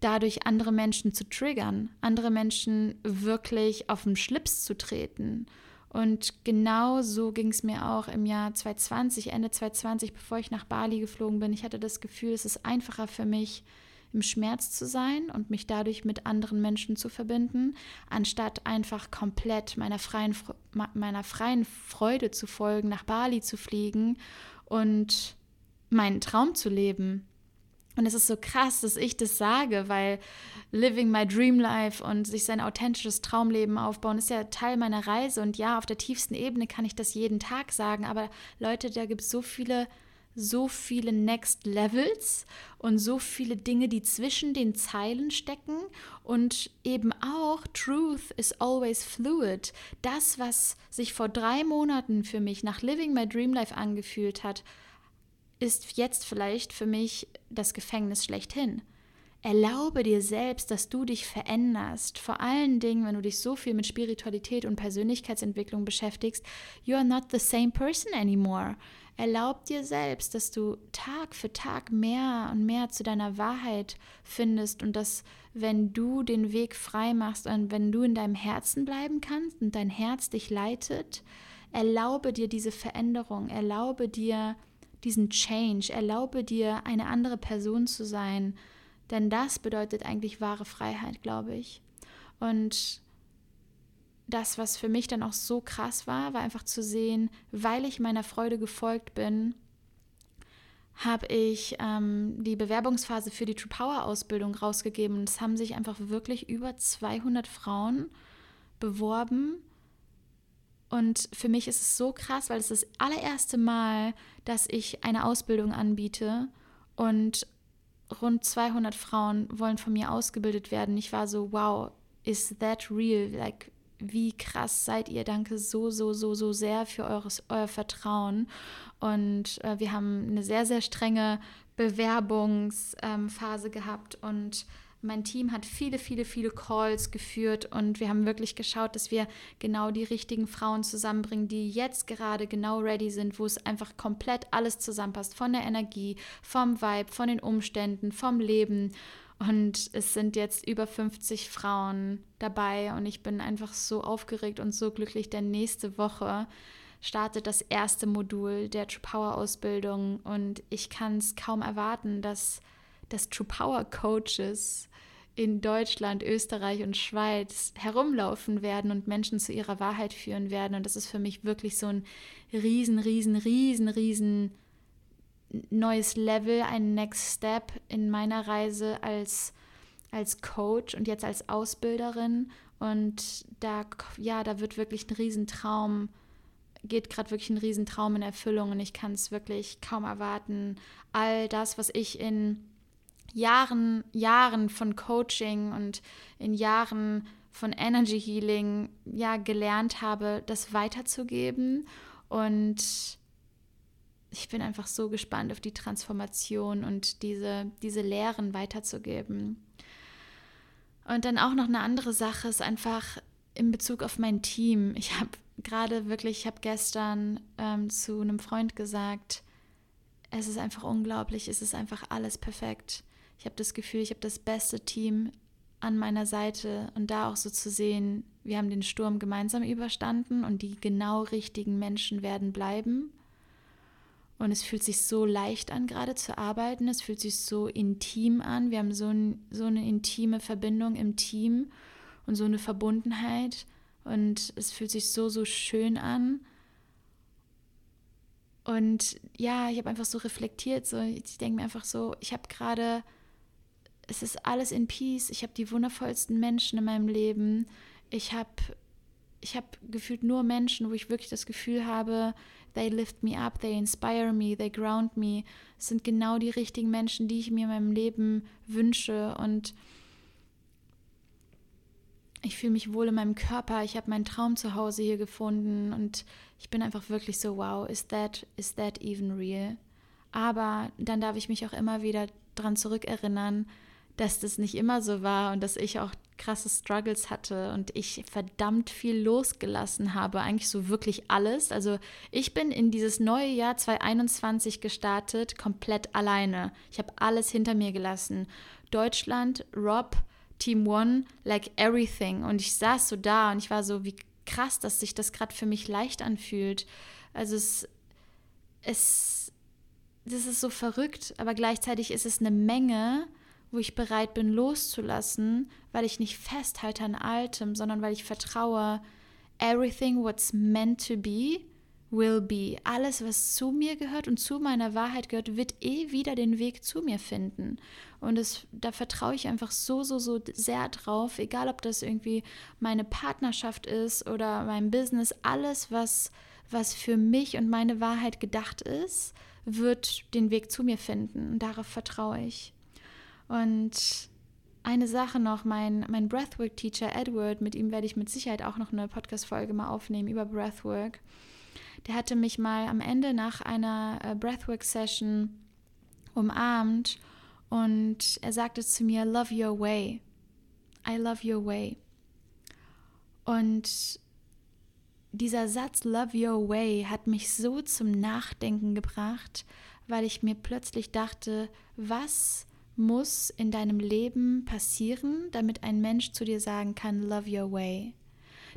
dadurch andere Menschen zu triggern, andere Menschen wirklich auf den Schlips zu treten. Und genau so ging es mir auch im Jahr 2020, Ende 2020, bevor ich nach Bali geflogen bin. Ich hatte das Gefühl, es ist einfacher für mich, im Schmerz zu sein und mich dadurch mit anderen Menschen zu verbinden, anstatt einfach komplett meiner freien, meiner freien Freude zu folgen, nach Bali zu fliegen und meinen Traum zu leben. Und es ist so krass, dass ich das sage, weil living my dream life und sich sein authentisches Traumleben aufbauen ist ja Teil meiner Reise. Und ja, auf der tiefsten Ebene kann ich das jeden Tag sagen. Aber Leute, da gibt es so viele so viele Next Levels und so viele Dinge, die zwischen den Zeilen stecken und eben auch Truth is always fluid. Das, was sich vor drei Monaten für mich nach Living My Dream Life angefühlt hat, ist jetzt vielleicht für mich das Gefängnis schlechthin. Erlaube dir selbst, dass du dich veränderst. Vor allen Dingen, wenn du dich so viel mit Spiritualität und Persönlichkeitsentwicklung beschäftigst, you are not the same person anymore. Erlaub dir selbst, dass du Tag für Tag mehr und mehr zu deiner Wahrheit findest und dass, wenn du den Weg frei machst und wenn du in deinem Herzen bleiben kannst und dein Herz dich leitet, erlaube dir diese Veränderung, erlaube dir diesen Change, erlaube dir eine andere Person zu sein, denn das bedeutet eigentlich wahre Freiheit, glaube ich. Und das, was für mich dann auch so krass war, war einfach zu sehen, weil ich meiner Freude gefolgt bin, habe ich ähm, die Bewerbungsphase für die True Power Ausbildung rausgegeben. Es haben sich einfach wirklich über 200 Frauen beworben. Und für mich ist es so krass, weil es das allererste Mal, dass ich eine Ausbildung anbiete und rund 200 Frauen wollen von mir ausgebildet werden. Ich war so, wow, is that real? Like, wie krass seid ihr. Danke so, so, so, so sehr für eures, euer Vertrauen. Und äh, wir haben eine sehr, sehr strenge Bewerbungsphase ähm, gehabt und mein Team hat viele, viele, viele Calls geführt und wir haben wirklich geschaut, dass wir genau die richtigen Frauen zusammenbringen, die jetzt gerade genau ready sind, wo es einfach komplett alles zusammenpasst, von der Energie, vom Vibe, von den Umständen, vom Leben. Und es sind jetzt über 50 Frauen dabei und ich bin einfach so aufgeregt und so glücklich, denn nächste Woche startet das erste Modul der True Power Ausbildung und ich kann es kaum erwarten, dass, dass True Power Coaches in Deutschland, Österreich und Schweiz herumlaufen werden und Menschen zu ihrer Wahrheit führen werden. Und das ist für mich wirklich so ein riesen, riesen, riesen, riesen neues Level, ein Next Step in meiner Reise als, als Coach und jetzt als Ausbilderin. Und da, ja, da wird wirklich ein Riesentraum, geht gerade wirklich ein Riesentraum in Erfüllung und ich kann es wirklich kaum erwarten. All das, was ich in Jahren, Jahren von Coaching und in Jahren von Energy Healing ja gelernt habe, das weiterzugeben und ich bin einfach so gespannt auf die Transformation und diese, diese Lehren weiterzugeben. Und dann auch noch eine andere Sache ist einfach in Bezug auf mein Team. Ich habe gerade wirklich, ich habe gestern ähm, zu einem Freund gesagt, es ist einfach unglaublich, es ist einfach alles perfekt. Ich habe das Gefühl, ich habe das beste Team an meiner Seite und da auch so zu sehen, wir haben den Sturm gemeinsam überstanden und die genau richtigen Menschen werden bleiben. Und es fühlt sich so leicht an, gerade zu arbeiten. Es fühlt sich so intim an. Wir haben so, ein, so eine intime Verbindung im Team und so eine Verbundenheit. Und es fühlt sich so, so schön an. Und ja, ich habe einfach so reflektiert. So, ich denke mir einfach so, ich habe gerade, es ist alles in Peace. Ich habe die wundervollsten Menschen in meinem Leben. Ich habe ich habe gefühlt nur Menschen, wo ich wirklich das Gefühl habe, they lift me up, they inspire me, they ground me. Es sind genau die richtigen Menschen, die ich mir in meinem Leben wünsche und ich fühle mich wohl in meinem Körper. Ich habe meinen Traum zu Hause hier gefunden und ich bin einfach wirklich so, wow, is that, is that even real? Aber dann darf ich mich auch immer wieder daran zurückerinnern, dass das nicht immer so war und dass ich auch krasse Struggles hatte und ich verdammt viel losgelassen habe, eigentlich so wirklich alles. Also ich bin in dieses neue Jahr 2021 gestartet, komplett alleine. Ich habe alles hinter mir gelassen. Deutschland, Rob, Team One, like everything. Und ich saß so da und ich war so, wie krass, dass sich das gerade für mich leicht anfühlt. Also es, es, das ist so verrückt, aber gleichzeitig ist es eine Menge, wo ich bereit bin loszulassen, weil ich nicht festhalte an Altem, sondern weil ich vertraue, everything what's meant to be will be. Alles, was zu mir gehört und zu meiner Wahrheit gehört, wird eh wieder den Weg zu mir finden. Und es, da vertraue ich einfach so, so, so sehr drauf, egal ob das irgendwie meine Partnerschaft ist oder mein Business, alles, was, was für mich und meine Wahrheit gedacht ist, wird den Weg zu mir finden. Und darauf vertraue ich. Und eine Sache noch, mein, mein Breathwork-Teacher Edward, mit ihm werde ich mit Sicherheit auch noch eine Podcast-Folge mal aufnehmen über Breathwork. Der hatte mich mal am Ende nach einer äh, Breathwork-Session umarmt und er sagte zu mir, Love your way. I love your way. Und dieser Satz Love Your Way hat mich so zum Nachdenken gebracht, weil ich mir plötzlich dachte, was muss in deinem Leben passieren, damit ein Mensch zu dir sagen kann, Love Your Way.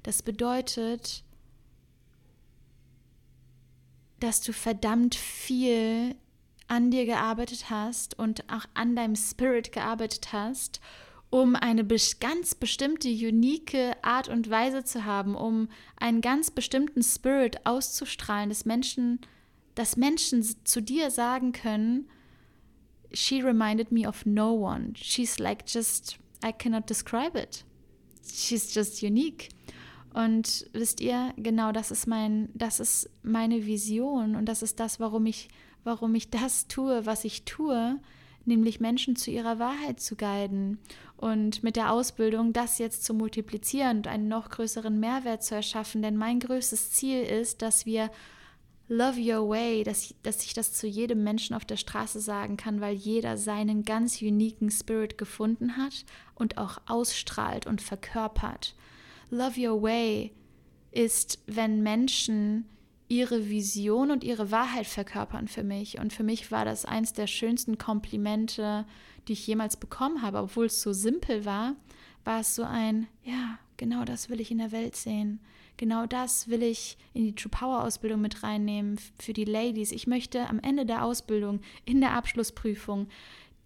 Das bedeutet, dass du verdammt viel an dir gearbeitet hast und auch an deinem Spirit gearbeitet hast, um eine ganz bestimmte, unique Art und Weise zu haben, um einen ganz bestimmten Spirit auszustrahlen, dass Menschen, dass Menschen zu dir sagen können, she reminded me of no one. She's like just, I cannot describe it. She's just unique. Und wisst ihr, genau das ist mein, das ist meine Vision und das ist das, warum ich, warum ich das tue, was ich tue, nämlich Menschen zu ihrer Wahrheit zu guiden und mit der Ausbildung das jetzt zu multiplizieren und einen noch größeren Mehrwert zu erschaffen. Denn mein größtes Ziel ist, dass wir Love Your Way, dass, dass ich das zu jedem Menschen auf der Straße sagen kann, weil jeder seinen ganz uniken Spirit gefunden hat und auch ausstrahlt und verkörpert. Love Your Way ist, wenn Menschen ihre Vision und ihre Wahrheit verkörpern für mich. Und für mich war das eins der schönsten Komplimente, die ich jemals bekommen habe. Obwohl es so simpel war, war es so ein, ja, genau das will ich in der Welt sehen. Genau das will ich in die True Power Ausbildung mit reinnehmen für die Ladies. Ich möchte am Ende der Ausbildung, in der Abschlussprüfung,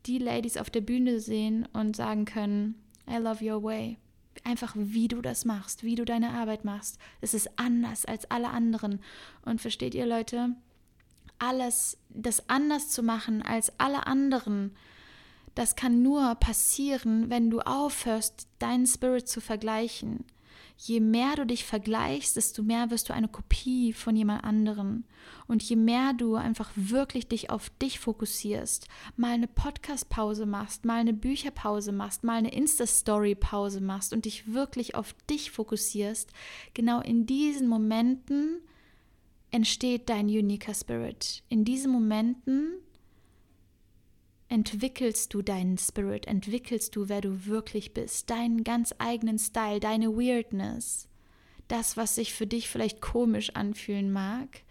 die Ladies auf der Bühne sehen und sagen können, I love your way einfach wie du das machst, wie du deine Arbeit machst. Es ist anders als alle anderen. Und versteht ihr Leute, alles, das anders zu machen als alle anderen, das kann nur passieren, wenn du aufhörst, deinen Spirit zu vergleichen je mehr du dich vergleichst, desto mehr wirst du eine Kopie von jemand anderem. Und je mehr du einfach wirklich dich auf dich fokussierst, mal eine Podcast-Pause machst, mal eine Bücherpause machst, mal eine Insta-Story-Pause machst und dich wirklich auf dich fokussierst, genau in diesen Momenten entsteht dein uniker Spirit. In diesen Momenten entwickelst du deinen Spirit, entwickelst du, wer du wirklich bist, deinen ganz eigenen Style, deine Weirdness. Das, was sich für dich vielleicht komisch anfühlen mag,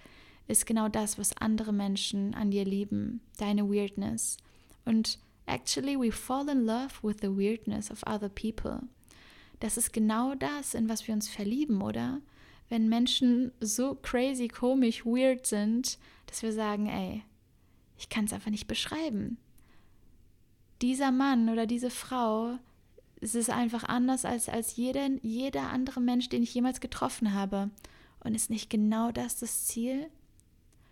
ist genau das, was andere Menschen an dir lieben, deine Weirdness. Und actually, we fall in love with the weirdness of other people. Das ist genau das, in was wir uns verlieben, oder? Wenn Menschen so crazy, komisch, weird sind, dass wir sagen, ey, ich kann es einfach nicht beschreiben dieser Mann oder diese Frau, es ist einfach anders als, als jeder, jeder andere Mensch, den ich jemals getroffen habe. Und ist nicht genau das das Ziel?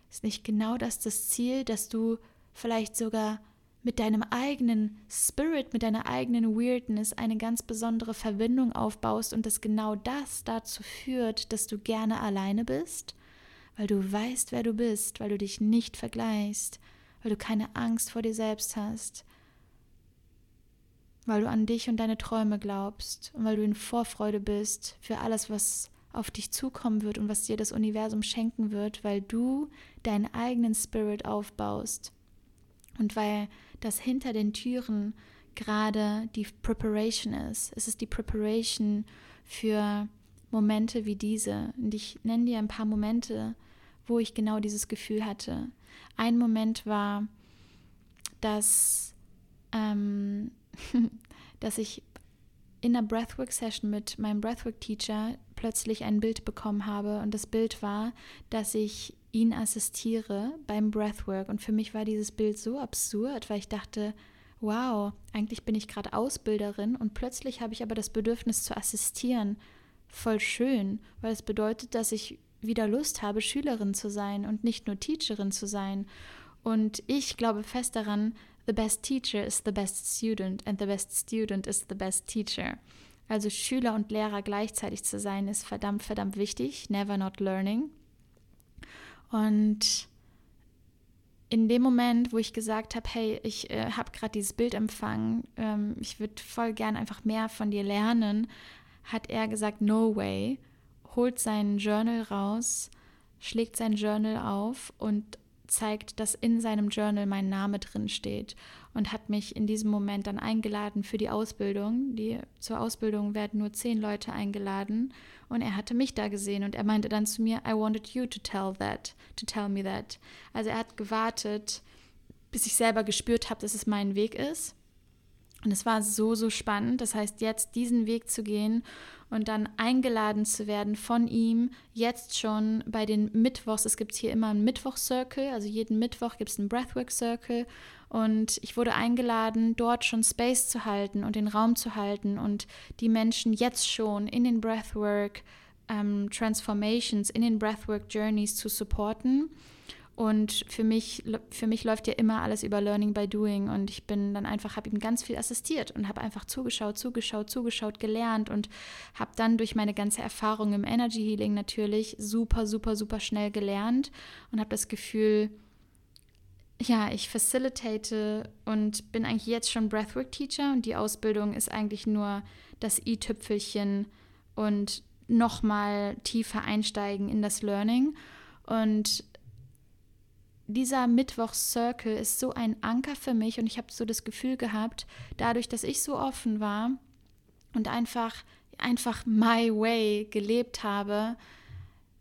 Ist nicht genau das das Ziel, dass du vielleicht sogar mit deinem eigenen Spirit, mit deiner eigenen Weirdness eine ganz besondere Verbindung aufbaust und dass genau das dazu führt, dass du gerne alleine bist, weil du weißt, wer du bist, weil du dich nicht vergleichst, weil du keine Angst vor dir selbst hast, weil du an dich und deine Träume glaubst und weil du in Vorfreude bist für alles, was auf dich zukommen wird und was dir das Universum schenken wird, weil du deinen eigenen Spirit aufbaust und weil das hinter den Türen gerade die Preparation ist. Es ist die Preparation für Momente wie diese. Und ich nenne dir ein paar Momente, wo ich genau dieses Gefühl hatte. Ein Moment war, dass ähm, dass ich in einer Breathwork-Session mit meinem Breathwork-Teacher plötzlich ein Bild bekommen habe. Und das Bild war, dass ich ihn assistiere beim Breathwork. Und für mich war dieses Bild so absurd, weil ich dachte, wow, eigentlich bin ich gerade Ausbilderin und plötzlich habe ich aber das Bedürfnis zu assistieren. Voll schön, weil es bedeutet, dass ich wieder Lust habe, Schülerin zu sein und nicht nur Teacherin zu sein. Und ich glaube fest daran, The best teacher is the best student and the best student is the best teacher. Also Schüler und Lehrer gleichzeitig zu sein, ist verdammt, verdammt wichtig. Never not learning. Und in dem Moment, wo ich gesagt habe, hey, ich äh, habe gerade dieses Bild empfangen, ähm, ich würde voll gern einfach mehr von dir lernen, hat er gesagt, no way, holt sein Journal raus, schlägt sein Journal auf und zeigt, dass in seinem Journal mein Name drin steht und hat mich in diesem Moment dann eingeladen für die Ausbildung. Die, zur Ausbildung werden nur zehn Leute eingeladen und er hatte mich da gesehen und er meinte dann zu mir, I wanted you to tell that, to tell me that. Also er hat gewartet, bis ich selber gespürt habe, dass es mein Weg ist. Und es war so, so spannend. Das heißt, jetzt diesen Weg zu gehen und dann eingeladen zu werden von ihm, jetzt schon bei den Mittwochs. Es gibt hier immer einen Mittwoch-Circle, also jeden Mittwoch gibt es einen Breathwork-Circle. Und ich wurde eingeladen, dort schon Space zu halten und den Raum zu halten und die Menschen jetzt schon in den Breathwork ähm, in den Breathwork Journeys zu supporten. Und für mich, für mich läuft ja immer alles über Learning by Doing. Und ich bin dann einfach, habe ihm ganz viel assistiert und habe einfach zugeschaut, zugeschaut, zugeschaut, gelernt und habe dann durch meine ganze Erfahrung im Energy Healing natürlich super, super, super schnell gelernt und habe das Gefühl, ja, ich facilitate und bin eigentlich jetzt schon Breathwork Teacher und die Ausbildung ist eigentlich nur das i-Tüpfelchen und nochmal tiefer einsteigen in das Learning. Und dieser Mittwochs-Circle ist so ein Anker für mich und ich habe so das Gefühl gehabt, dadurch, dass ich so offen war und einfach, einfach my way gelebt habe,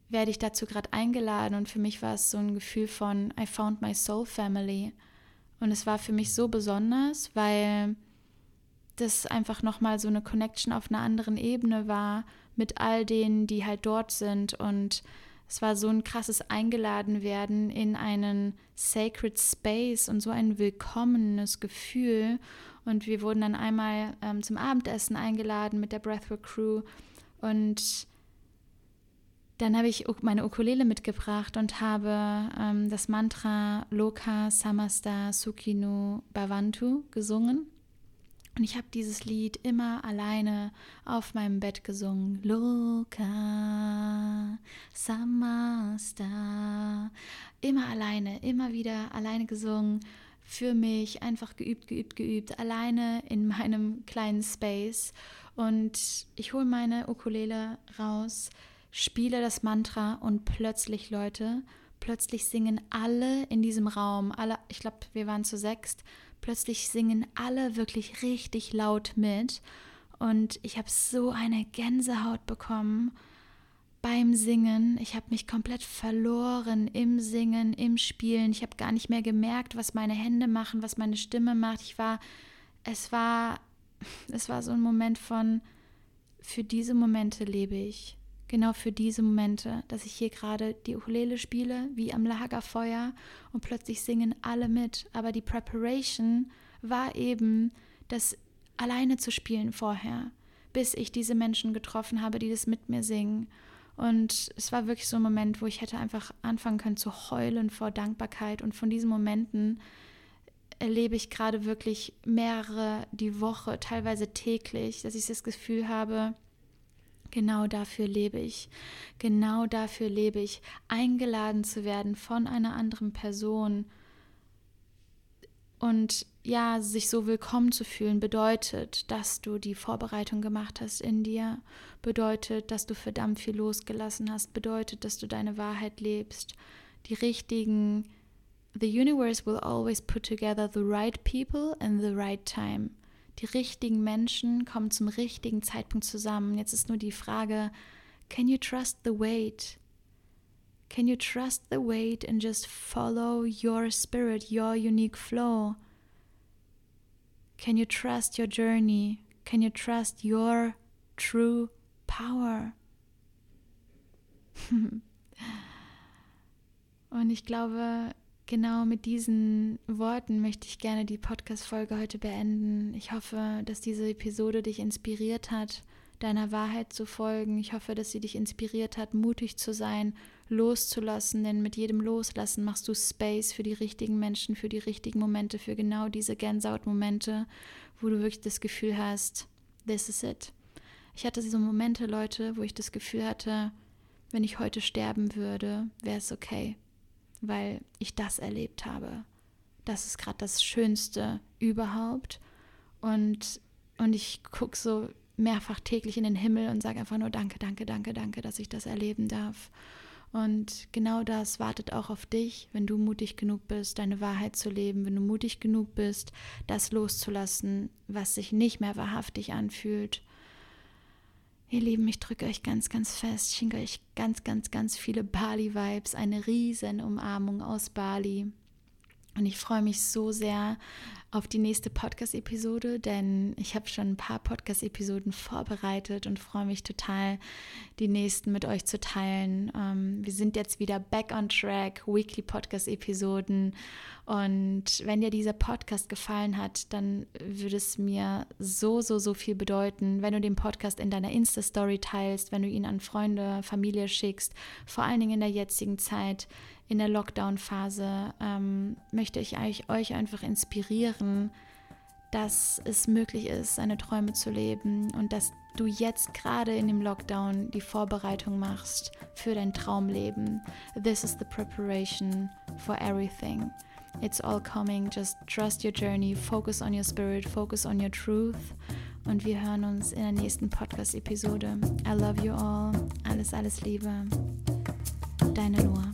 werde ich dazu gerade eingeladen und für mich war es so ein Gefühl von I found my soul family. Und es war für mich so besonders, weil das einfach nochmal so eine Connection auf einer anderen Ebene war mit all denen, die halt dort sind und es war so ein krasses Eingeladenwerden in einen sacred space und so ein willkommenes Gefühl. Und wir wurden dann einmal ähm, zum Abendessen eingeladen mit der Breathwork Crew. Und dann habe ich meine Ukulele mitgebracht und habe ähm, das Mantra Loka Samasta Sukhinu Bhavantu gesungen. Und ich habe dieses Lied immer alleine auf meinem Bett gesungen. Loka Samasta. Immer alleine, immer wieder alleine gesungen. Für mich einfach geübt, geübt, geübt. Alleine in meinem kleinen Space. Und ich hole meine Ukulele raus, spiele das Mantra und plötzlich, Leute, plötzlich singen alle in diesem Raum, alle, ich glaube, wir waren zu sechst, Plötzlich singen alle wirklich richtig laut mit und ich habe so eine Gänsehaut bekommen beim Singen. Ich habe mich komplett verloren im Singen, im Spielen. Ich habe gar nicht mehr gemerkt, was meine Hände machen, was meine Stimme macht. Ich war, es war, es war so ein Moment von, für diese Momente lebe ich genau für diese Momente, dass ich hier gerade die Ukulele spiele, wie am Lagerfeuer und plötzlich singen alle mit. Aber die Preparation war eben, das alleine zu spielen vorher, bis ich diese Menschen getroffen habe, die das mit mir singen. Und es war wirklich so ein Moment, wo ich hätte einfach anfangen können zu heulen vor Dankbarkeit. Und von diesen Momenten erlebe ich gerade wirklich mehrere die Woche, teilweise täglich, dass ich das Gefühl habe, Genau dafür lebe ich. Genau dafür lebe ich, eingeladen zu werden von einer anderen Person. Und ja, sich so willkommen zu fühlen, bedeutet, dass du die Vorbereitung gemacht hast in dir, bedeutet, dass du verdammt viel losgelassen hast, bedeutet, dass du deine Wahrheit lebst. Die richtigen, the universe will always put together the right people in the right time. Die richtigen Menschen kommen zum richtigen Zeitpunkt zusammen. Jetzt ist nur die Frage, can you trust the wait? Can you trust the wait and just follow your spirit, your unique flow? Can you trust your journey? Can you trust your true power? Und ich glaube, Genau mit diesen Worten möchte ich gerne die Podcast-Folge heute beenden. Ich hoffe, dass diese Episode dich inspiriert hat, deiner Wahrheit zu folgen. Ich hoffe, dass sie dich inspiriert hat, mutig zu sein, loszulassen, denn mit jedem Loslassen machst du Space für die richtigen Menschen, für die richtigen Momente, für genau diese Gänsehaut-Momente, wo du wirklich das Gefühl hast, this is it. Ich hatte so Momente, Leute, wo ich das Gefühl hatte, wenn ich heute sterben würde, wäre es okay weil ich das erlebt habe. Das ist gerade das Schönste überhaupt. Und, und ich gucke so mehrfach täglich in den Himmel und sage einfach nur Danke, danke, danke, danke, dass ich das erleben darf. Und genau das wartet auch auf dich, wenn du mutig genug bist, deine Wahrheit zu leben, wenn du mutig genug bist, das loszulassen, was sich nicht mehr wahrhaftig anfühlt. Ihr Lieben, ich drücke euch ganz, ganz fest, schenke euch ganz, ganz, ganz viele Bali-Vibes, eine riesen Umarmung aus Bali. Und ich freue mich so sehr auf die nächste Podcast-Episode, denn ich habe schon ein paar Podcast-Episoden vorbereitet und freue mich total, die nächsten mit euch zu teilen. Ähm, wir sind jetzt wieder back on track, Weekly Podcast-Episoden. Und wenn dir dieser Podcast gefallen hat, dann würde es mir so, so, so viel bedeuten, wenn du den Podcast in deiner Insta-Story teilst, wenn du ihn an Freunde, Familie schickst, vor allen Dingen in der jetzigen Zeit in der Lockdown-Phase ähm, möchte ich euch einfach inspirieren, dass es möglich ist, seine Träume zu leben und dass du jetzt gerade in dem Lockdown die Vorbereitung machst für dein Traumleben. This is the preparation for everything. It's all coming. Just trust your journey, focus on your spirit, focus on your truth. Und wir hören uns in der nächsten Podcast-Episode. I love you all. Alles, alles Liebe. Deine Noah.